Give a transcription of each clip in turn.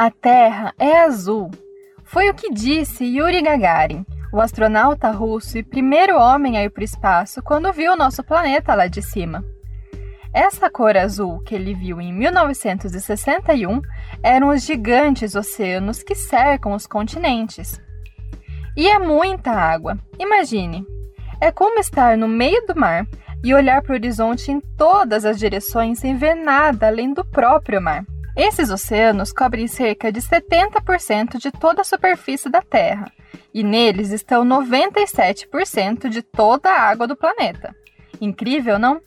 A Terra é azul. Foi o que disse Yuri Gagarin, o astronauta russo e primeiro homem a ir para o espaço quando viu o nosso planeta lá de cima. Essa cor azul que ele viu em 1961 eram os gigantes oceanos que cercam os continentes. E é muita água. Imagine. É como estar no meio do mar e olhar para o horizonte em todas as direções sem ver nada além do próprio mar. Esses oceanos cobrem cerca de 70% de toda a superfície da Terra, e neles estão 97% de toda a água do planeta. Incrível, não?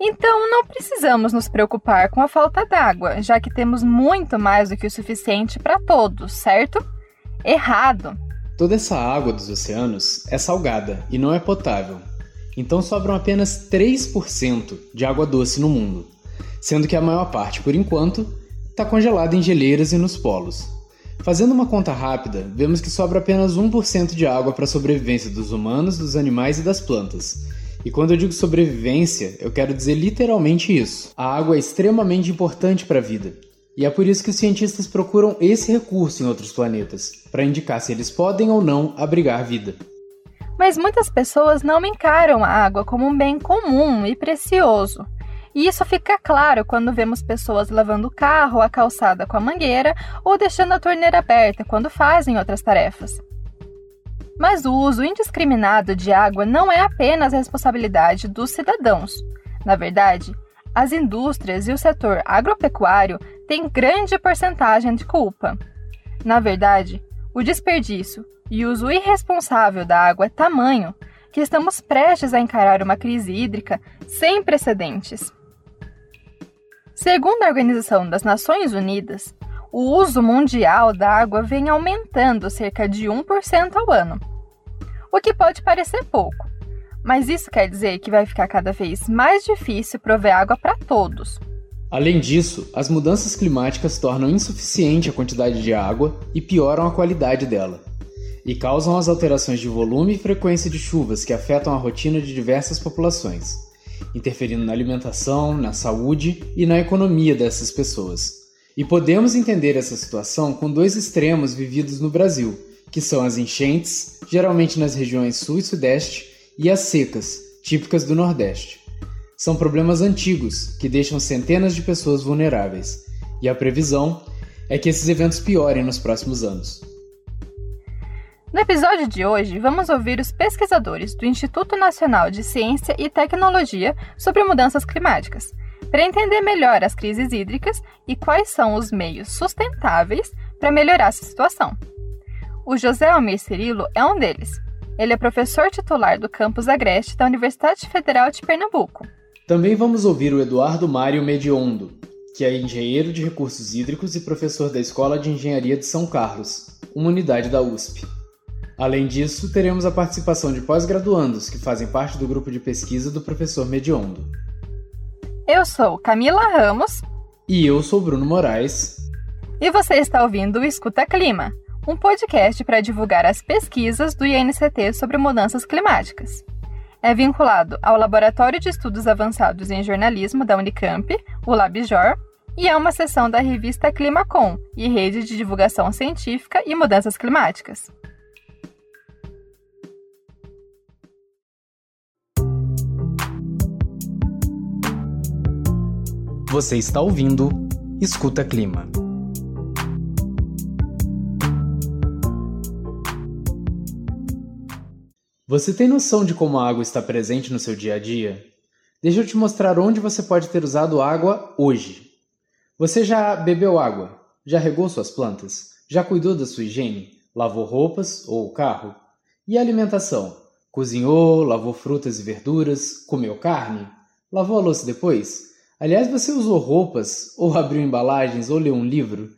Então não precisamos nos preocupar com a falta d'água, já que temos muito mais do que o suficiente para todos, certo? Errado! Toda essa água dos oceanos é salgada e não é potável. Então sobram apenas 3% de água doce no mundo, sendo que a maior parte, por enquanto, está congelada em geleiras e nos polos. Fazendo uma conta rápida, vemos que sobra apenas 1% de água para a sobrevivência dos humanos, dos animais e das plantas. E quando eu digo sobrevivência, eu quero dizer literalmente isso. A água é extremamente importante para a vida. E é por isso que os cientistas procuram esse recurso em outros planetas, para indicar se eles podem ou não abrigar vida. Mas muitas pessoas não encaram a água como um bem comum e precioso. E isso fica claro quando vemos pessoas lavando o carro, a calçada com a mangueira ou deixando a torneira aberta quando fazem outras tarefas. Mas o uso indiscriminado de água não é apenas a responsabilidade dos cidadãos. Na verdade, as indústrias e o setor agropecuário têm grande porcentagem de culpa. Na verdade, o desperdício e uso irresponsável da água é tamanho que estamos prestes a encarar uma crise hídrica sem precedentes. Segundo a Organização das Nações Unidas, o uso mundial da água vem aumentando cerca de 1% ao ano. O que pode parecer pouco, mas isso quer dizer que vai ficar cada vez mais difícil prover água para todos. Além disso, as mudanças climáticas tornam insuficiente a quantidade de água e pioram a qualidade dela, e causam as alterações de volume e frequência de chuvas que afetam a rotina de diversas populações interferindo na alimentação, na saúde e na economia dessas pessoas. E podemos entender essa situação com dois extremos vividos no Brasil, que são as enchentes, geralmente nas regiões sul e sudeste, e as secas, típicas do nordeste. São problemas antigos que deixam centenas de pessoas vulneráveis, e a previsão é que esses eventos piorem nos próximos anos. No episódio de hoje, vamos ouvir os pesquisadores do Instituto Nacional de Ciência e Tecnologia sobre mudanças climáticas, para entender melhor as crises hídricas e quais são os meios sustentáveis para melhorar essa situação. O José Almir Cirilo é um deles. Ele é professor titular do campus Agreste da Universidade Federal de Pernambuco. Também vamos ouvir o Eduardo Mário Mediondo, que é engenheiro de recursos hídricos e professor da Escola de Engenharia de São Carlos, uma unidade da USP. Além disso, teremos a participação de pós-graduandos que fazem parte do grupo de pesquisa do professor Mediondo. Eu sou Camila Ramos. E eu sou Bruno Moraes. E você está ouvindo o Escuta Clima, um podcast para divulgar as pesquisas do INCT sobre mudanças climáticas. É vinculado ao Laboratório de Estudos Avançados em Jornalismo da Unicamp, o LabJOR, e é uma seção da revista Climacom e Rede de Divulgação Científica e Mudanças Climáticas. Você está ouvindo Escuta Clima. Você tem noção de como a água está presente no seu dia a dia? Deixa eu te mostrar onde você pode ter usado água hoje. Você já bebeu água? Já regou suas plantas? Já cuidou da sua higiene? Lavou roupas ou o carro? E a alimentação? Cozinhou, lavou frutas e verduras, comeu carne? Lavou a louça depois? Aliás, você usou roupas, ou abriu embalagens, ou leu um livro?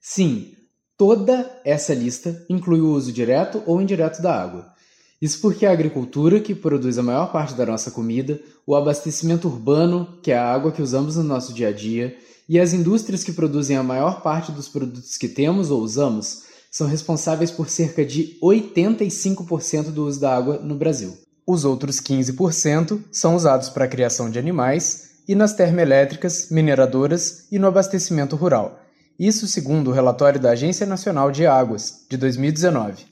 Sim, toda essa lista inclui o uso direto ou indireto da água. Isso porque a agricultura, que produz a maior parte da nossa comida, o abastecimento urbano, que é a água que usamos no nosso dia a dia, e as indústrias que produzem a maior parte dos produtos que temos ou usamos, são responsáveis por cerca de 85% do uso da água no Brasil. Os outros 15% são usados para a criação de animais e nas termoelétricas, mineradoras e no abastecimento rural. Isso segundo o relatório da Agência Nacional de Águas, de 2019.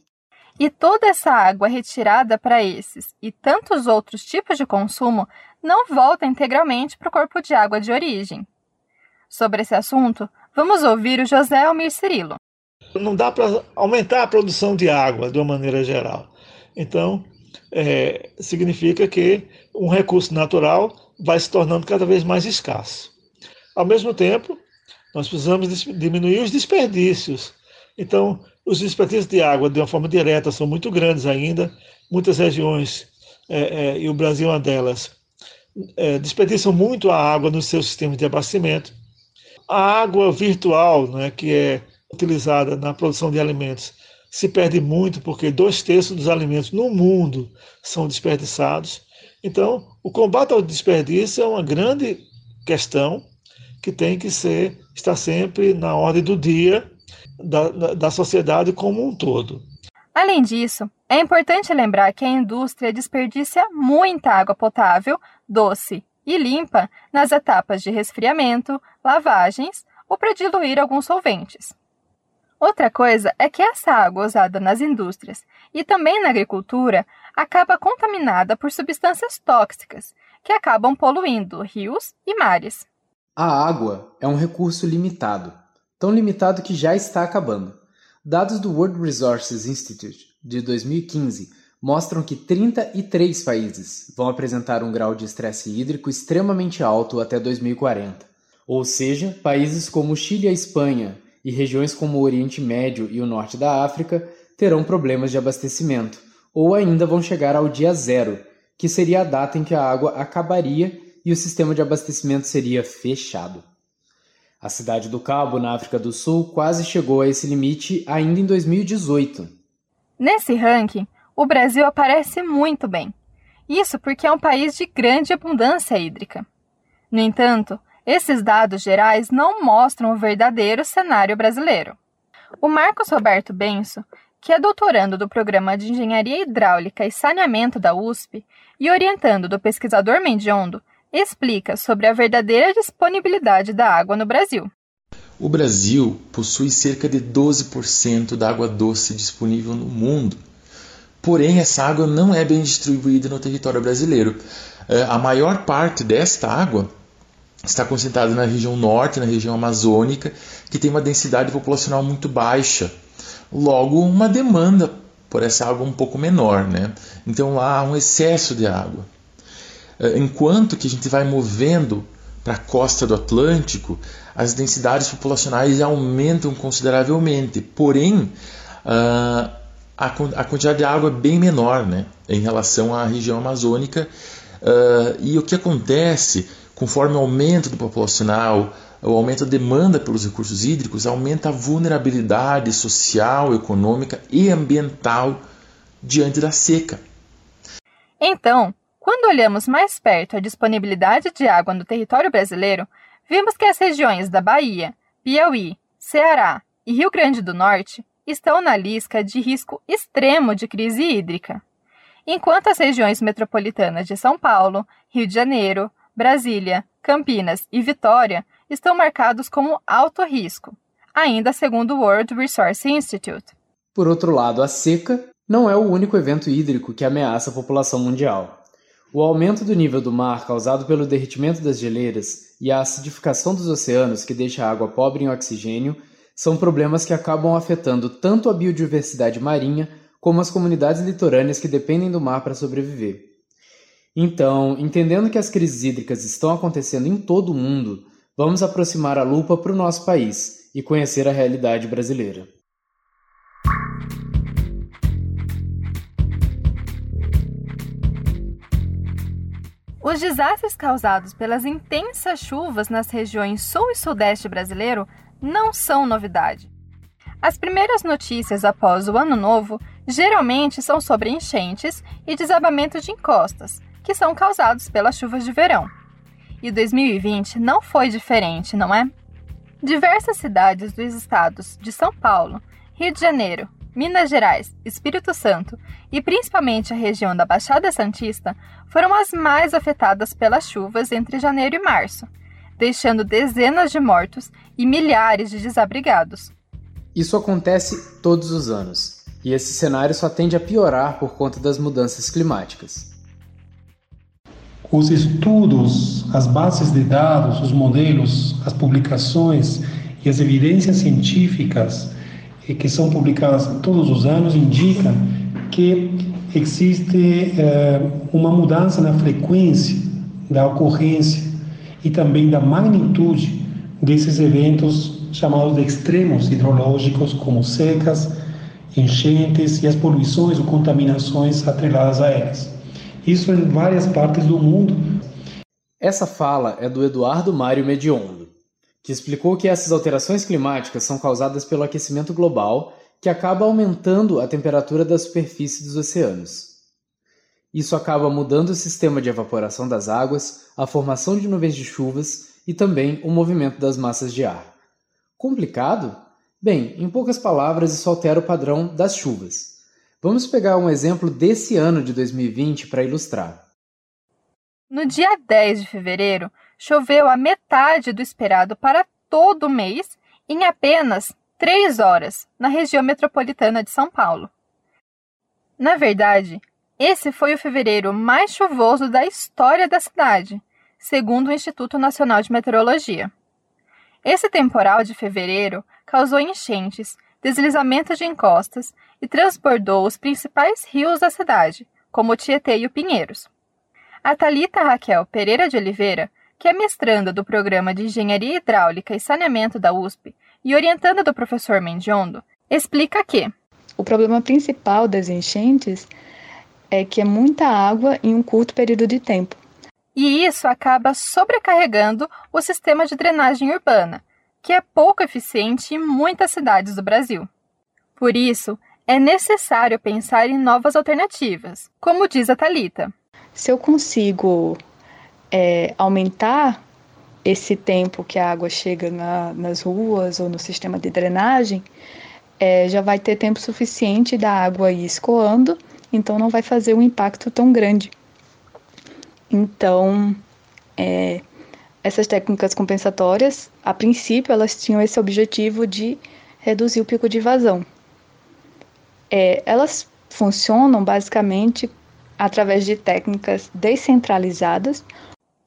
E toda essa água retirada para esses e tantos outros tipos de consumo não volta integralmente para o corpo de água de origem. Sobre esse assunto, vamos ouvir o José Almir Cirilo. Não dá para aumentar a produção de água de uma maneira geral. Então, é, significa que um recurso natural vai se tornando cada vez mais escasso. Ao mesmo tempo, nós precisamos diminuir os desperdícios. Então, os desperdícios de água, de uma forma direta, são muito grandes ainda. Muitas regiões, é, é, e o Brasil é uma delas, é, desperdiçam muito a água nos seus sistemas de abastecimento. A água virtual, né, que é utilizada na produção de alimentos, se perde muito porque dois terços dos alimentos no mundo são desperdiçados. Então, o combate ao desperdício é uma grande questão que tem que ser estar sempre na ordem do dia da, da sociedade como um todo. Além disso, é importante lembrar que a indústria desperdiça muita água potável, doce e limpa nas etapas de resfriamento, lavagens ou para diluir alguns solventes. Outra coisa é que essa água usada nas indústrias e também na agricultura acaba contaminada por substâncias tóxicas que acabam poluindo rios e mares. A água é um recurso limitado, tão limitado que já está acabando. Dados do World Resources Institute de 2015 mostram que 33 países vão apresentar um grau de estresse hídrico extremamente alto até 2040. Ou seja, países como Chile e Espanha e regiões como o Oriente Médio e o Norte da África terão problemas de abastecimento, ou ainda vão chegar ao dia zero, que seria a data em que a água acabaria e o sistema de abastecimento seria fechado. A cidade do Cabo, na África do Sul, quase chegou a esse limite ainda em 2018. Nesse ranking, o Brasil aparece muito bem. Isso porque é um país de grande abundância hídrica. No entanto, esses dados gerais não mostram o verdadeiro cenário brasileiro. O Marcos Roberto Benso, que é doutorando do Programa de Engenharia Hidráulica e Saneamento da USP e orientando do pesquisador Mendiondo, explica sobre a verdadeira disponibilidade da água no Brasil. O Brasil possui cerca de 12% da água doce disponível no mundo. Porém, essa água não é bem distribuída no território brasileiro. É, a maior parte desta água está concentrada na região norte, na região amazônica, que tem uma densidade populacional muito baixa. Logo, uma demanda por essa água um pouco menor. Né? Então, há um excesso de água. Eh, enquanto que a gente vai movendo para a costa do Atlântico, as densidades populacionais aumentam consideravelmente. Porém, ah, a quantidade de água é bem menor né, em relação à região amazônica. Ah, e o que acontece, conforme o aumento do populacional, o aumento da demanda pelos recursos hídricos, aumenta a vulnerabilidade social, econômica e ambiental diante da seca. Então, quando olhamos mais perto a disponibilidade de água no território brasileiro, vimos que as regiões da Bahia, Piauí, Ceará e Rio Grande do Norte estão na lista de risco extremo de crise hídrica, enquanto as regiões metropolitanas de São Paulo, Rio de Janeiro, Brasília, Campinas e Vitória estão marcados como alto risco, ainda segundo o World Resource Institute. Por outro lado, a seca não é o único evento hídrico que ameaça a população mundial. O aumento do nível do mar causado pelo derretimento das geleiras e a acidificação dos oceanos, que deixa a água pobre em oxigênio, são problemas que acabam afetando tanto a biodiversidade marinha como as comunidades litorâneas que dependem do mar para sobreviver. Então, entendendo que as crises hídricas estão acontecendo em todo o mundo, vamos aproximar a lupa para o nosso país e conhecer a realidade brasileira. Os desastres causados pelas intensas chuvas nas regiões sul e sudeste brasileiro não são novidade. As primeiras notícias após o Ano Novo geralmente são sobre enchentes e desabamento de encostas, que são causados pelas chuvas de verão. E 2020 não foi diferente, não é? Diversas cidades dos estados de São Paulo, Rio de Janeiro, Minas Gerais, Espírito Santo e principalmente a região da Baixada Santista foram as mais afetadas pelas chuvas entre janeiro e março, deixando dezenas de mortos e milhares de desabrigados. Isso acontece todos os anos, e esse cenário só tende a piorar por conta das mudanças climáticas. Os estudos, as bases de dados, os modelos, as publicações e as evidências científicas eh, que são publicadas todos os anos indicam que existe eh, uma mudança na frequência da ocorrência e também da magnitude desses eventos chamados de extremos hidrológicos, como secas, enchentes e as poluições ou contaminações atreladas a elas. Isso em várias partes do mundo. Essa fala é do Eduardo Mário Mediondo, que explicou que essas alterações climáticas são causadas pelo aquecimento global, que acaba aumentando a temperatura da superfície dos oceanos. Isso acaba mudando o sistema de evaporação das águas, a formação de nuvens de chuvas e também o movimento das massas de ar. Complicado? Bem, em poucas palavras, isso altera o padrão das chuvas. Vamos pegar um exemplo desse ano de 2020 para ilustrar. No dia 10 de fevereiro, choveu a metade do esperado para todo o mês em apenas 3 horas, na região metropolitana de São Paulo. Na verdade, esse foi o fevereiro mais chuvoso da história da cidade, segundo o Instituto Nacional de Meteorologia. Esse temporal de fevereiro causou enchentes, deslizamentos de encostas e transbordou os principais rios da cidade, como o Tietê e o Pinheiros. A Talita Raquel Pereira de Oliveira, que é mestranda do programa de Engenharia Hidráulica e Saneamento da USP e orientanda do professor Mendiondo, explica que o problema principal das enchentes é que é muita água em um curto período de tempo. E isso acaba sobrecarregando o sistema de drenagem urbana, que é pouco eficiente em muitas cidades do Brasil. Por isso, é necessário pensar em novas alternativas, como diz a Talita. Se eu consigo é, aumentar esse tempo que a água chega na, nas ruas ou no sistema de drenagem, é, já vai ter tempo suficiente da água ir escoando então não vai fazer um impacto tão grande. Então, é, essas técnicas compensatórias, a princípio, elas tinham esse objetivo de reduzir o pico de vazão. É, elas funcionam basicamente através de técnicas descentralizadas.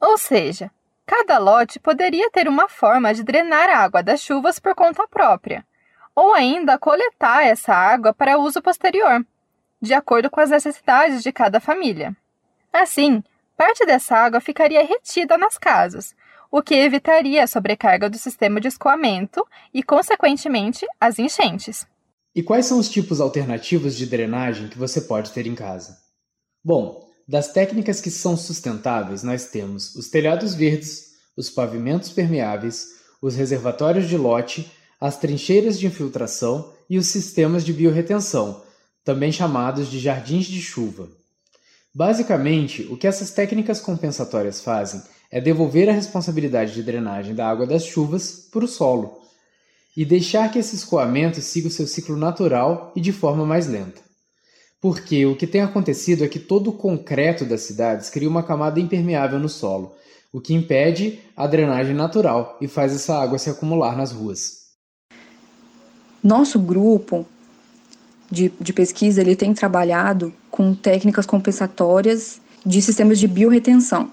Ou seja, cada lote poderia ter uma forma de drenar a água das chuvas por conta própria, ou ainda coletar essa água para uso posterior de acordo com as necessidades de cada família. Assim, parte dessa água ficaria retida nas casas, o que evitaria a sobrecarga do sistema de escoamento e, consequentemente, as enchentes. E quais são os tipos alternativos de drenagem que você pode ter em casa? Bom, das técnicas que são sustentáveis, nós temos os telhados verdes, os pavimentos permeáveis, os reservatórios de lote, as trincheiras de infiltração e os sistemas de biorretenção, também chamados de jardins de chuva. Basicamente, o que essas técnicas compensatórias fazem é devolver a responsabilidade de drenagem da água das chuvas para o solo e deixar que esse escoamento siga o seu ciclo natural e de forma mais lenta. Porque o que tem acontecido é que todo o concreto das cidades cria uma camada impermeável no solo, o que impede a drenagem natural e faz essa água se acumular nas ruas. Nosso grupo de, de pesquisa ele tem trabalhado com técnicas compensatórias de sistemas de biorretenção,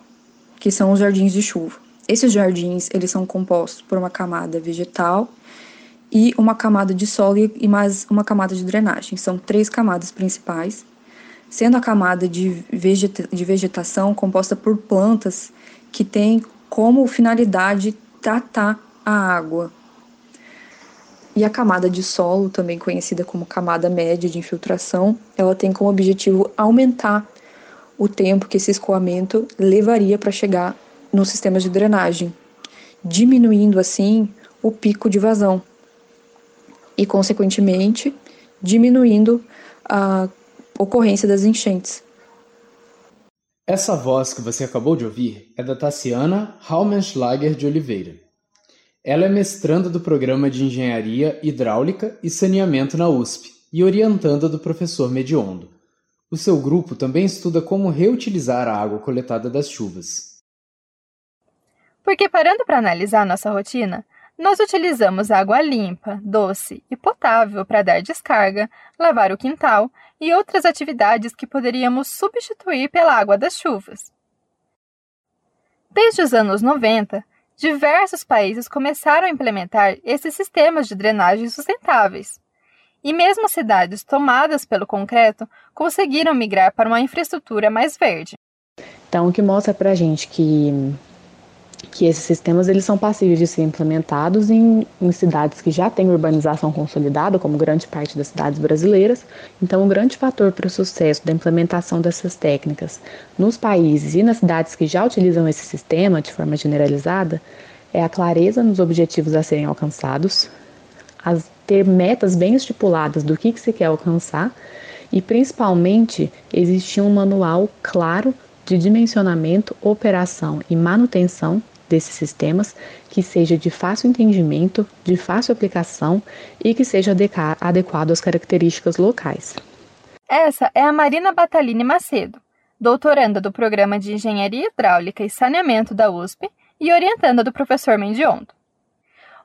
que são os jardins de chuva. Esses jardins eles são compostos por uma camada vegetal e uma camada de solo e mais uma camada de drenagem. São três camadas principais, sendo a camada de, vegeta de vegetação composta por plantas que têm como finalidade tratar a água e a camada de solo, também conhecida como camada média de infiltração, ela tem como objetivo aumentar o tempo que esse escoamento levaria para chegar nos sistemas de drenagem, diminuindo assim o pico de vazão e, consequentemente, diminuindo a ocorrência das enchentes. Essa voz que você acabou de ouvir é da Tassiana Raumenschlager de Oliveira. Ela é mestranda do programa de Engenharia Hidráulica e Saneamento na USP e orientanda do professor Mediondo. O seu grupo também estuda como reutilizar a água coletada das chuvas. Porque parando para analisar nossa rotina, nós utilizamos água limpa, doce e potável para dar descarga, lavar o quintal e outras atividades que poderíamos substituir pela água das chuvas. Desde os anos 90, diversos países começaram a implementar esses sistemas de drenagem sustentáveis. E mesmo cidades tomadas pelo concreto conseguiram migrar para uma infraestrutura mais verde. Então, o que mostra para a gente que que esses sistemas eles são passíveis de ser implementados em, em, cidades que já têm urbanização consolidada, como grande parte das cidades brasileiras. Então, um grande fator para o sucesso da implementação dessas técnicas nos países e nas cidades que já utilizam esse sistema de forma generalizada é a clareza nos objetivos a serem alcançados, as, ter metas bem estipuladas do que, que se quer alcançar e, principalmente, existir um manual claro de dimensionamento, operação e manutenção desses sistemas que seja de fácil entendimento, de fácil aplicação e que seja adequado às características locais. Essa é a Marina Batalini Macedo, doutoranda do Programa de Engenharia Hidráulica e Saneamento da USP e orientanda do professor Mendiondo.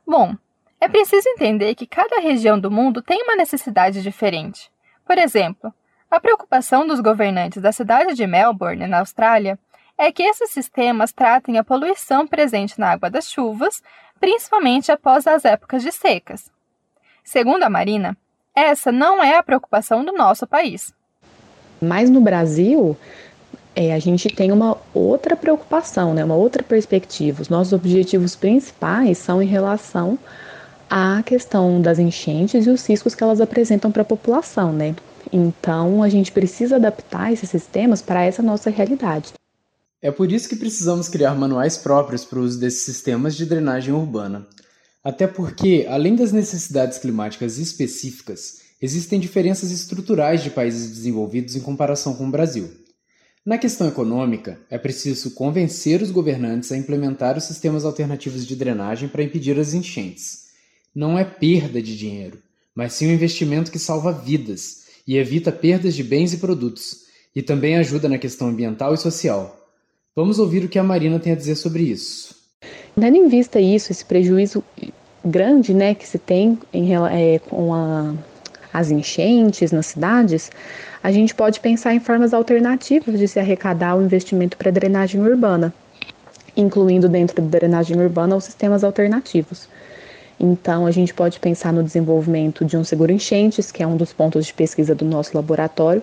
Bom, é preciso entender que cada região do mundo tem uma necessidade diferente. Por exemplo, a preocupação dos governantes da cidade de Melbourne, na Austrália, é que esses sistemas tratem a poluição presente na água das chuvas, principalmente após as épocas de secas. Segundo a Marina, essa não é a preocupação do nosso país. Mas no Brasil, é, a gente tem uma outra preocupação, né, uma outra perspectiva. Os nossos objetivos principais são em relação à questão das enchentes e os riscos que elas apresentam para a população, né? Então, a gente precisa adaptar esses sistemas para essa nossa realidade. É por isso que precisamos criar manuais próprios para o uso desses sistemas de drenagem urbana. Até porque, além das necessidades climáticas específicas, existem diferenças estruturais de países desenvolvidos em comparação com o Brasil. Na questão econômica, é preciso convencer os governantes a implementar os sistemas alternativos de drenagem para impedir as enchentes. Não é perda de dinheiro, mas sim um investimento que salva vidas e evita perdas de bens e produtos, e também ajuda na questão ambiental e social. Vamos ouvir o que a Marina tem a dizer sobre isso. Tendo em vista isso, esse prejuízo grande né, que se tem em, é, com a, as enchentes nas cidades, a gente pode pensar em formas alternativas de se arrecadar o investimento para drenagem urbana, incluindo dentro da drenagem urbana os sistemas alternativos. Então, a gente pode pensar no desenvolvimento de um seguro enchentes, que é um dos pontos de pesquisa do nosso laboratório,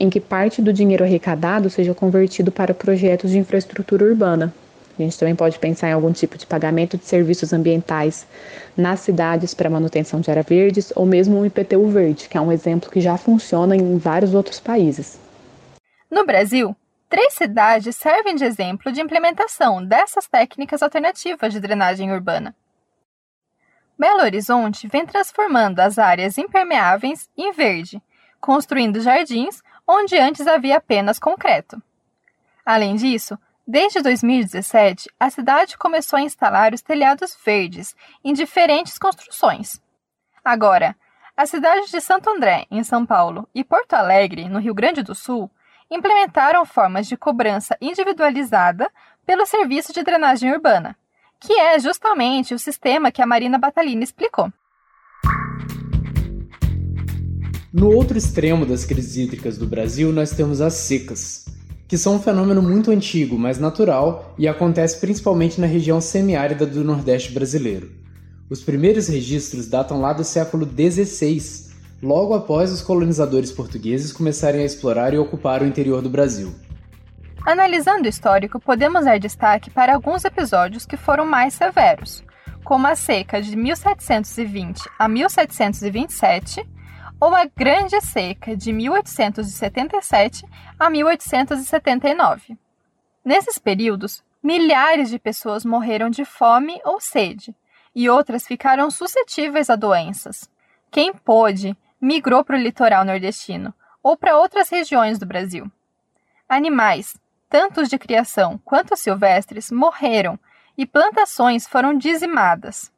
em que parte do dinheiro arrecadado seja convertido para projetos de infraestrutura urbana. A gente também pode pensar em algum tipo de pagamento de serviços ambientais nas cidades para manutenção de áreas verdes ou mesmo um IPTU verde, que é um exemplo que já funciona em vários outros países. No Brasil, três cidades servem de exemplo de implementação dessas técnicas alternativas de drenagem urbana. Belo Horizonte vem transformando as áreas impermeáveis em verde, construindo jardins onde antes havia apenas concreto. Além disso, desde 2017, a cidade começou a instalar os telhados verdes em diferentes construções. Agora, as cidades de Santo André, em São Paulo, e Porto Alegre, no Rio Grande do Sul, implementaram formas de cobrança individualizada pelo Serviço de Drenagem Urbana, que é justamente o sistema que a Marina Batalini explicou. No outro extremo das crises hídricas do Brasil, nós temos as secas, que são um fenômeno muito antigo, mas natural e acontece principalmente na região semiárida do Nordeste brasileiro. Os primeiros registros datam lá do século XVI, logo após os colonizadores portugueses começarem a explorar e ocupar o interior do Brasil. Analisando o histórico, podemos dar destaque para alguns episódios que foram mais severos, como a seca de 1720 a 1727 ou a Grande Seca de 1877 a 1879. Nesses períodos, milhares de pessoas morreram de fome ou sede, e outras ficaram suscetíveis a doenças. Quem pôde, migrou para o litoral nordestino ou para outras regiões do Brasil. Animais, tanto os de criação quanto os silvestres, morreram e plantações foram dizimadas.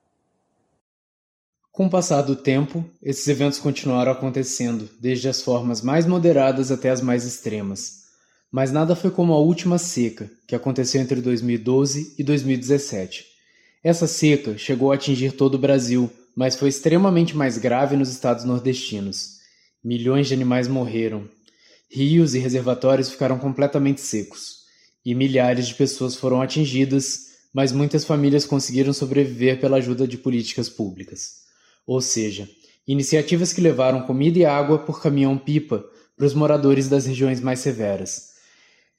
Com o passar do tempo, esses eventos continuaram acontecendo, desde as formas mais moderadas até as mais extremas. Mas nada foi como a última seca, que aconteceu entre 2012 e 2017. Essa seca chegou a atingir todo o Brasil, mas foi extremamente mais grave nos estados nordestinos. Milhões de animais morreram. Rios e reservatórios ficaram completamente secos. E milhares de pessoas foram atingidas, mas muitas famílias conseguiram sobreviver pela ajuda de políticas públicas. Ou seja, iniciativas que levaram comida e água por caminhão-pipa para os moradores das regiões mais severas.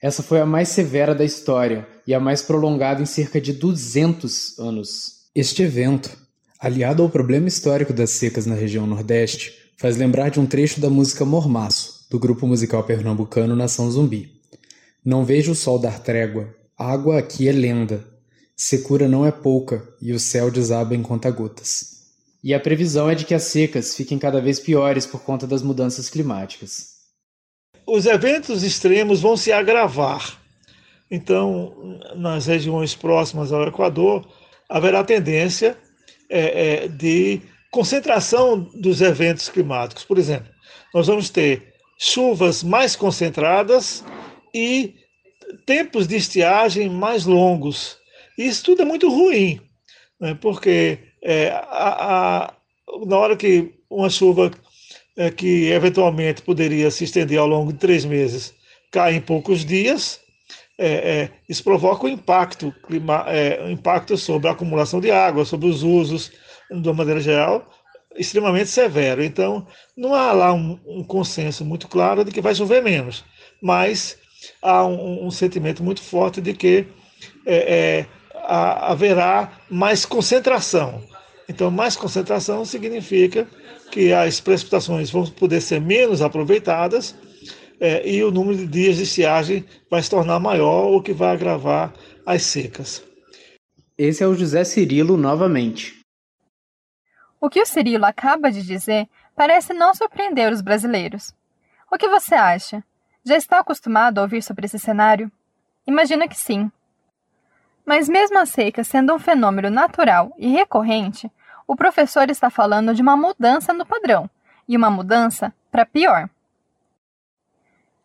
Essa foi a mais severa da história e a mais prolongada em cerca de 200 anos. Este evento, aliado ao problema histórico das secas na região Nordeste, faz lembrar de um trecho da música Mormaço, do grupo musical pernambucano Nação Zumbi. Não vejo o sol dar trégua, água aqui é lenda, secura não é pouca e o céu desaba em conta-gotas. E a previsão é de que as secas fiquem cada vez piores por conta das mudanças climáticas. Os eventos extremos vão se agravar. Então, nas regiões próximas ao Equador, haverá tendência é, é, de concentração dos eventos climáticos. Por exemplo, nós vamos ter chuvas mais concentradas e tempos de estiagem mais longos. Isso tudo é muito ruim, né? porque é, a, a, na hora que uma chuva é, que eventualmente poderia se estender ao longo de três meses cai em poucos dias, é, é, isso provoca um impacto, clima, é, um impacto sobre a acumulação de água, sobre os usos, de uma maneira geral, extremamente severo. Então, não há lá um, um consenso muito claro de que vai chover menos, mas há um, um sentimento muito forte de que é, é, haverá mais concentração. Então, mais concentração significa que as precipitações vão poder ser menos aproveitadas é, e o número de dias de estiagem vai se tornar maior, o que vai agravar as secas. Esse é o José Cirilo novamente. O que o Cirilo acaba de dizer parece não surpreender os brasileiros. O que você acha? Já está acostumado a ouvir sobre esse cenário? Imagino que sim. Mas mesmo a seca sendo um fenômeno natural e recorrente, o professor está falando de uma mudança no padrão, e uma mudança para pior.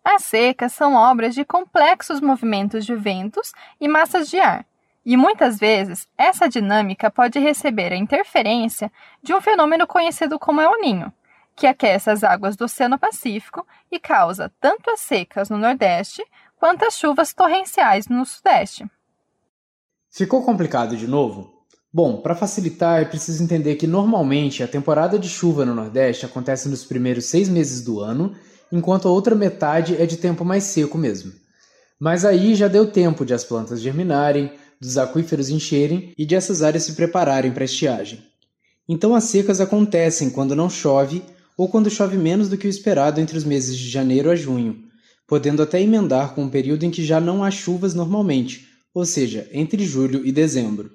As secas são obras de complexos movimentos de ventos e massas de ar, e muitas vezes essa dinâmica pode receber a interferência de um fenômeno conhecido como El Ninho, que aquece as águas do Oceano Pacífico e causa tanto as secas no Nordeste quanto as chuvas torrenciais no Sudeste. Ficou complicado de novo? Bom, para facilitar, é preciso entender que normalmente a temporada de chuva no Nordeste acontece nos primeiros seis meses do ano, enquanto a outra metade é de tempo mais seco mesmo. Mas aí já deu tempo de as plantas germinarem, dos aquíferos encherem e de essas áreas se prepararem para a estiagem. Então as secas acontecem quando não chove ou quando chove menos do que o esperado entre os meses de janeiro a junho, podendo até emendar com um período em que já não há chuvas normalmente, ou seja, entre julho e dezembro.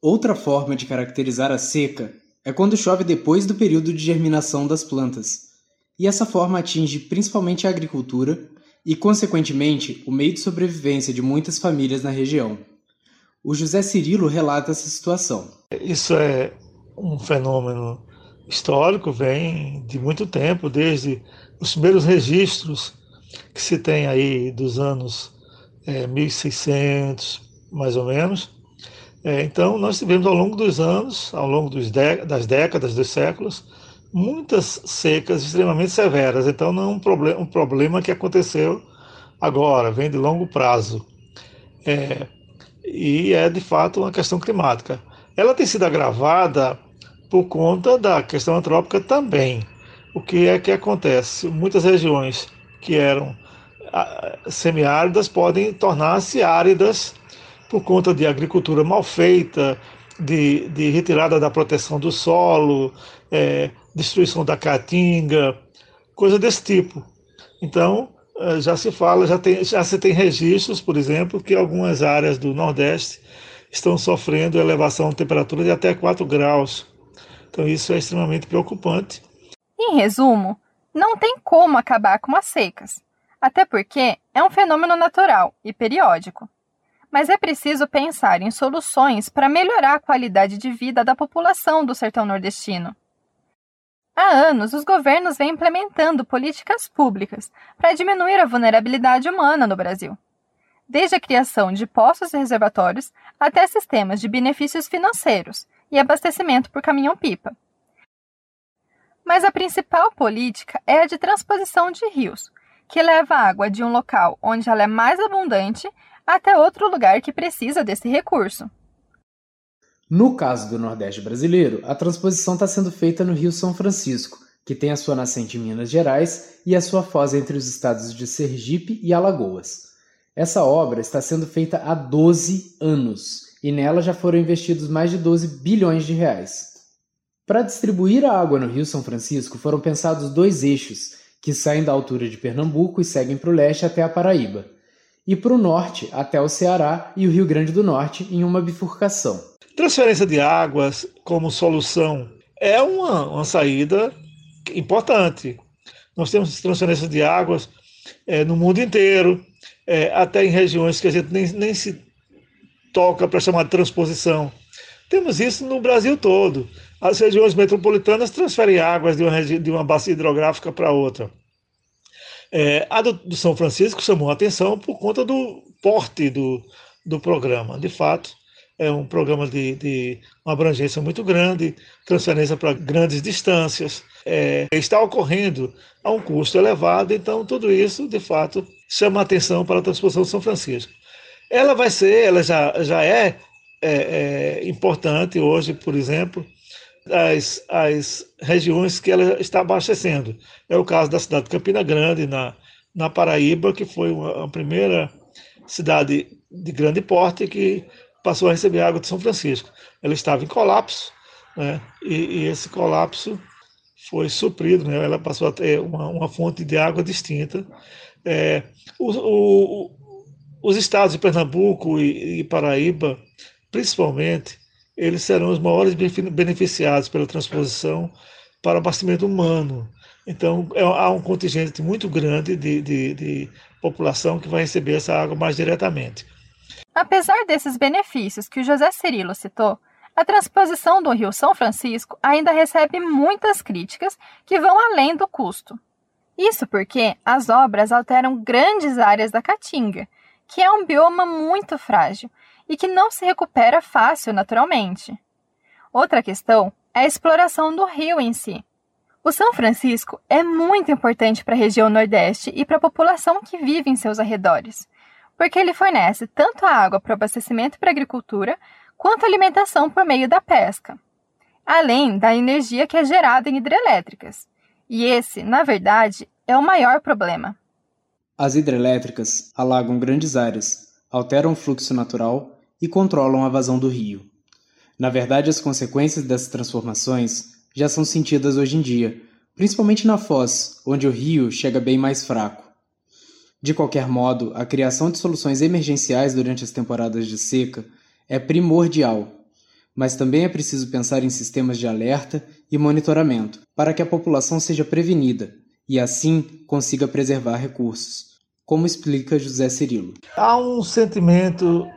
Outra forma de caracterizar a seca é quando chove depois do período de germinação das plantas, e essa forma atinge principalmente a agricultura e, consequentemente, o meio de sobrevivência de muitas famílias na região. O José Cirilo relata essa situação. Isso é um fenômeno histórico, vem de muito tempo, desde os primeiros registros que se tem aí dos anos é, 1600, mais ou menos. É, então, nós tivemos ao longo dos anos, ao longo das décadas, dos séculos, muitas secas extremamente severas. Então, não é um, um problema que aconteceu agora, vem de longo prazo. É, e é, de fato, uma questão climática. Ela tem sido agravada por conta da questão antrópica também. O que é que acontece? Muitas regiões que eram semiáridas podem tornar-se áridas por conta de agricultura mal feita, de, de retirada da proteção do solo, é, destruição da caatinga, coisa desse tipo. Então, já se fala, já, tem, já se tem registros, por exemplo, que algumas áreas do Nordeste estão sofrendo elevação de temperatura de até 4 graus. Então, isso é extremamente preocupante. Em resumo, não tem como acabar com as secas até porque é um fenômeno natural e periódico. Mas é preciso pensar em soluções para melhorar a qualidade de vida da população do sertão nordestino. Há anos, os governos vêm implementando políticas públicas para diminuir a vulnerabilidade humana no Brasil. Desde a criação de poços e reservatórios até sistemas de benefícios financeiros e abastecimento por caminhão-pipa. Mas a principal política é a de transposição de rios, que leva a água de um local onde ela é mais abundante até outro lugar que precisa desse recurso. No caso do Nordeste brasileiro, a transposição está sendo feita no Rio São Francisco, que tem a sua nascente em Minas Gerais e a sua foz entre os estados de Sergipe e Alagoas. Essa obra está sendo feita há 12 anos e nela já foram investidos mais de 12 bilhões de reais. Para distribuir a água no Rio São Francisco foram pensados dois eixos que saem da altura de Pernambuco e seguem para o leste até a Paraíba, e para o norte até o Ceará e o Rio Grande do Norte em uma bifurcação. Transferência de águas como solução é uma, uma saída importante. Nós temos transferência de águas é, no mundo inteiro, é, até em regiões que a gente nem, nem se toca para chamar de transposição. Temos isso no Brasil todo. As regiões metropolitanas transferem águas de uma, de uma bacia hidrográfica para outra. É, a do, do, São Francisco chamou a atenção por conta do porte do, do programa. De fato, é um programa de, de uma abrangência muito grande, transferência para grandes distâncias, é, está ocorrendo a um custo elevado, então tudo isso, de fato, chama a atenção para a transposição de São Francisco. Ela vai ser, ela já, já é, é, é importante hoje, por exemplo, as, as regiões que ela está abastecendo. É o caso da cidade de Campina Grande, na, na Paraíba, que foi uma, a primeira cidade de grande porte que passou a receber água de São Francisco. Ela estava em colapso, né? e, e esse colapso foi suprido, né? ela passou a ter uma, uma fonte de água distinta. É, o, o, os estados de Pernambuco e, e Paraíba, principalmente, eles serão os maiores beneficiados pela transposição para abastecimento humano. Então, é, há um contingente muito grande de, de, de população que vai receber essa água mais diretamente. Apesar desses benefícios que o José Cirilo citou, a transposição do Rio São Francisco ainda recebe muitas críticas que vão além do custo. Isso porque as obras alteram grandes áreas da Caatinga, que é um bioma muito frágil e que não se recupera fácil naturalmente. Outra questão é a exploração do rio em si. O São Francisco é muito importante para a região Nordeste e para a população que vive em seus arredores, porque ele fornece tanto a água para o abastecimento para a agricultura, quanto alimentação por meio da pesca, além da energia que é gerada em hidrelétricas. E esse, na verdade, é o maior problema. As hidrelétricas alagam grandes áreas, alteram o fluxo natural e controlam a vazão do rio. Na verdade, as consequências dessas transformações já são sentidas hoje em dia, principalmente na foz, onde o rio chega bem mais fraco. De qualquer modo, a criação de soluções emergenciais durante as temporadas de seca é primordial, mas também é preciso pensar em sistemas de alerta e monitoramento para que a população seja prevenida e assim consiga preservar recursos, como explica José Cirilo. Há um sentimento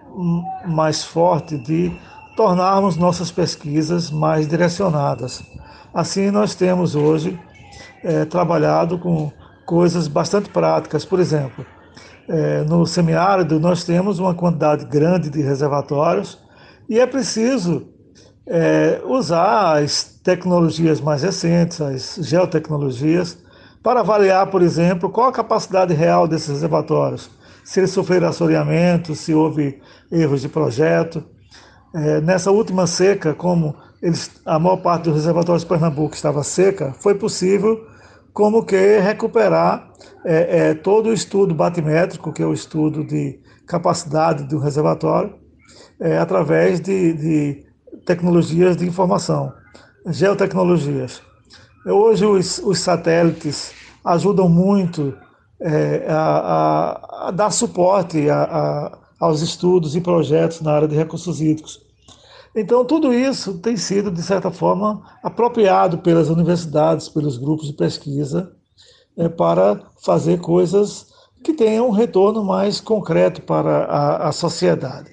mais forte de tornarmos nossas pesquisas mais direcionadas. Assim, nós temos hoje é, trabalhado com coisas bastante práticas. Por exemplo, é, no semiárido, nós temos uma quantidade grande de reservatórios e é preciso é, usar as tecnologias mais recentes, as geotecnologias, para avaliar, por exemplo, qual a capacidade real desses reservatórios se eles sofreram assoreamento, se houve erros de projeto. É, nessa última seca, como eles, a maior parte dos reservatórios de Pernambuco estava seca, foi possível como que recuperar é, é, todo o estudo batimétrico, que é o estudo de capacidade do reservatório, é, através de, de, tecnologias de informação, geotecnologias. Hoje os, os satélites ajudam muito é, a, a, a, dar suporte a, aos estudos e projetos na área de recursos hídricos. Então, tudo isso tem sido, de certa forma, apropriado pelas universidades, pelos grupos de pesquisa, é, para fazer coisas que tenham um retorno mais concreto para a, a sociedade.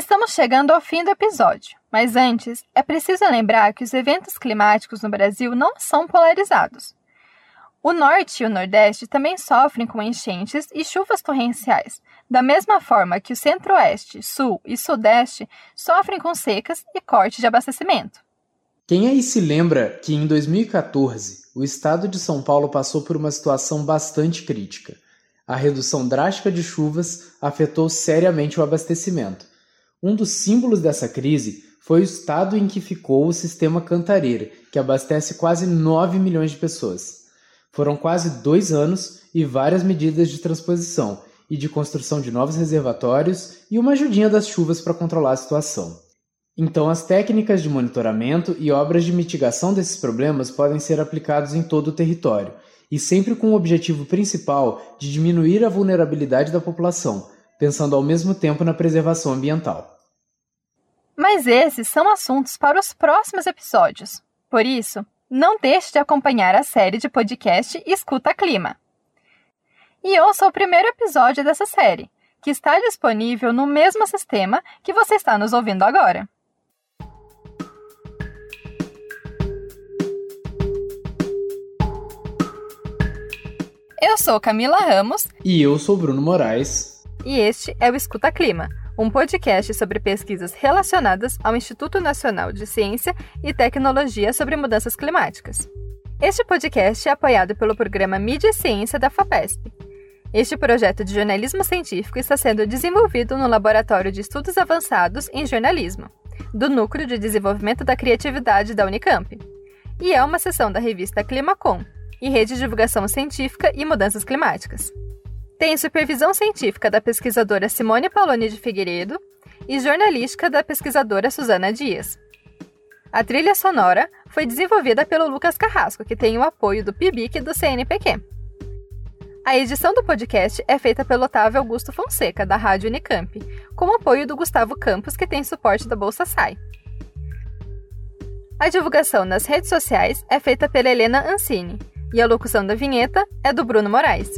Estamos chegando ao fim do episódio, mas antes é preciso lembrar que os eventos climáticos no Brasil não são polarizados. O Norte e o Nordeste também sofrem com enchentes e chuvas torrenciais, da mesma forma que o Centro-Oeste, Sul e Sudeste sofrem com secas e corte de abastecimento. Quem aí se lembra que em 2014 o estado de São Paulo passou por uma situação bastante crítica? A redução drástica de chuvas afetou seriamente o abastecimento. Um dos símbolos dessa crise foi o estado em que ficou o sistema Cantareira, que abastece quase 9 milhões de pessoas. Foram quase dois anos e várias medidas de transposição e de construção de novos reservatórios e uma ajudinha das chuvas para controlar a situação. Então, as técnicas de monitoramento e obras de mitigação desses problemas podem ser aplicados em todo o território, e sempre com o objetivo principal de diminuir a vulnerabilidade da população, pensando ao mesmo tempo na preservação ambiental. Mas esses são assuntos para os próximos episódios. Por isso, não deixe de acompanhar a série de podcast Escuta Clima. E ouça o primeiro episódio dessa série, que está disponível no mesmo sistema que você está nos ouvindo agora. Eu sou Camila Ramos. E eu sou Bruno Moraes. E este é o Escuta Clima, um podcast sobre pesquisas relacionadas ao Instituto Nacional de Ciência e Tecnologia sobre Mudanças Climáticas. Este podcast é apoiado pelo programa Mídia e Ciência da FAPESP. Este projeto de jornalismo científico está sendo desenvolvido no Laboratório de Estudos Avançados em Jornalismo, do Núcleo de Desenvolvimento da Criatividade da Unicamp, e é uma seção da revista Climacom, e Rede de Divulgação Científica e Mudanças Climáticas. Tem supervisão científica da pesquisadora Simone Pauloni de Figueiredo e jornalística da pesquisadora Suzana Dias. A trilha sonora foi desenvolvida pelo Lucas Carrasco, que tem o apoio do PIBIC e do CNPq. A edição do podcast é feita pelo Otávio Augusto Fonseca, da Rádio Unicamp, com o apoio do Gustavo Campos, que tem suporte da Bolsa SAI. A divulgação nas redes sociais é feita pela Helena Ancini, e a locução da vinheta é do Bruno Moraes.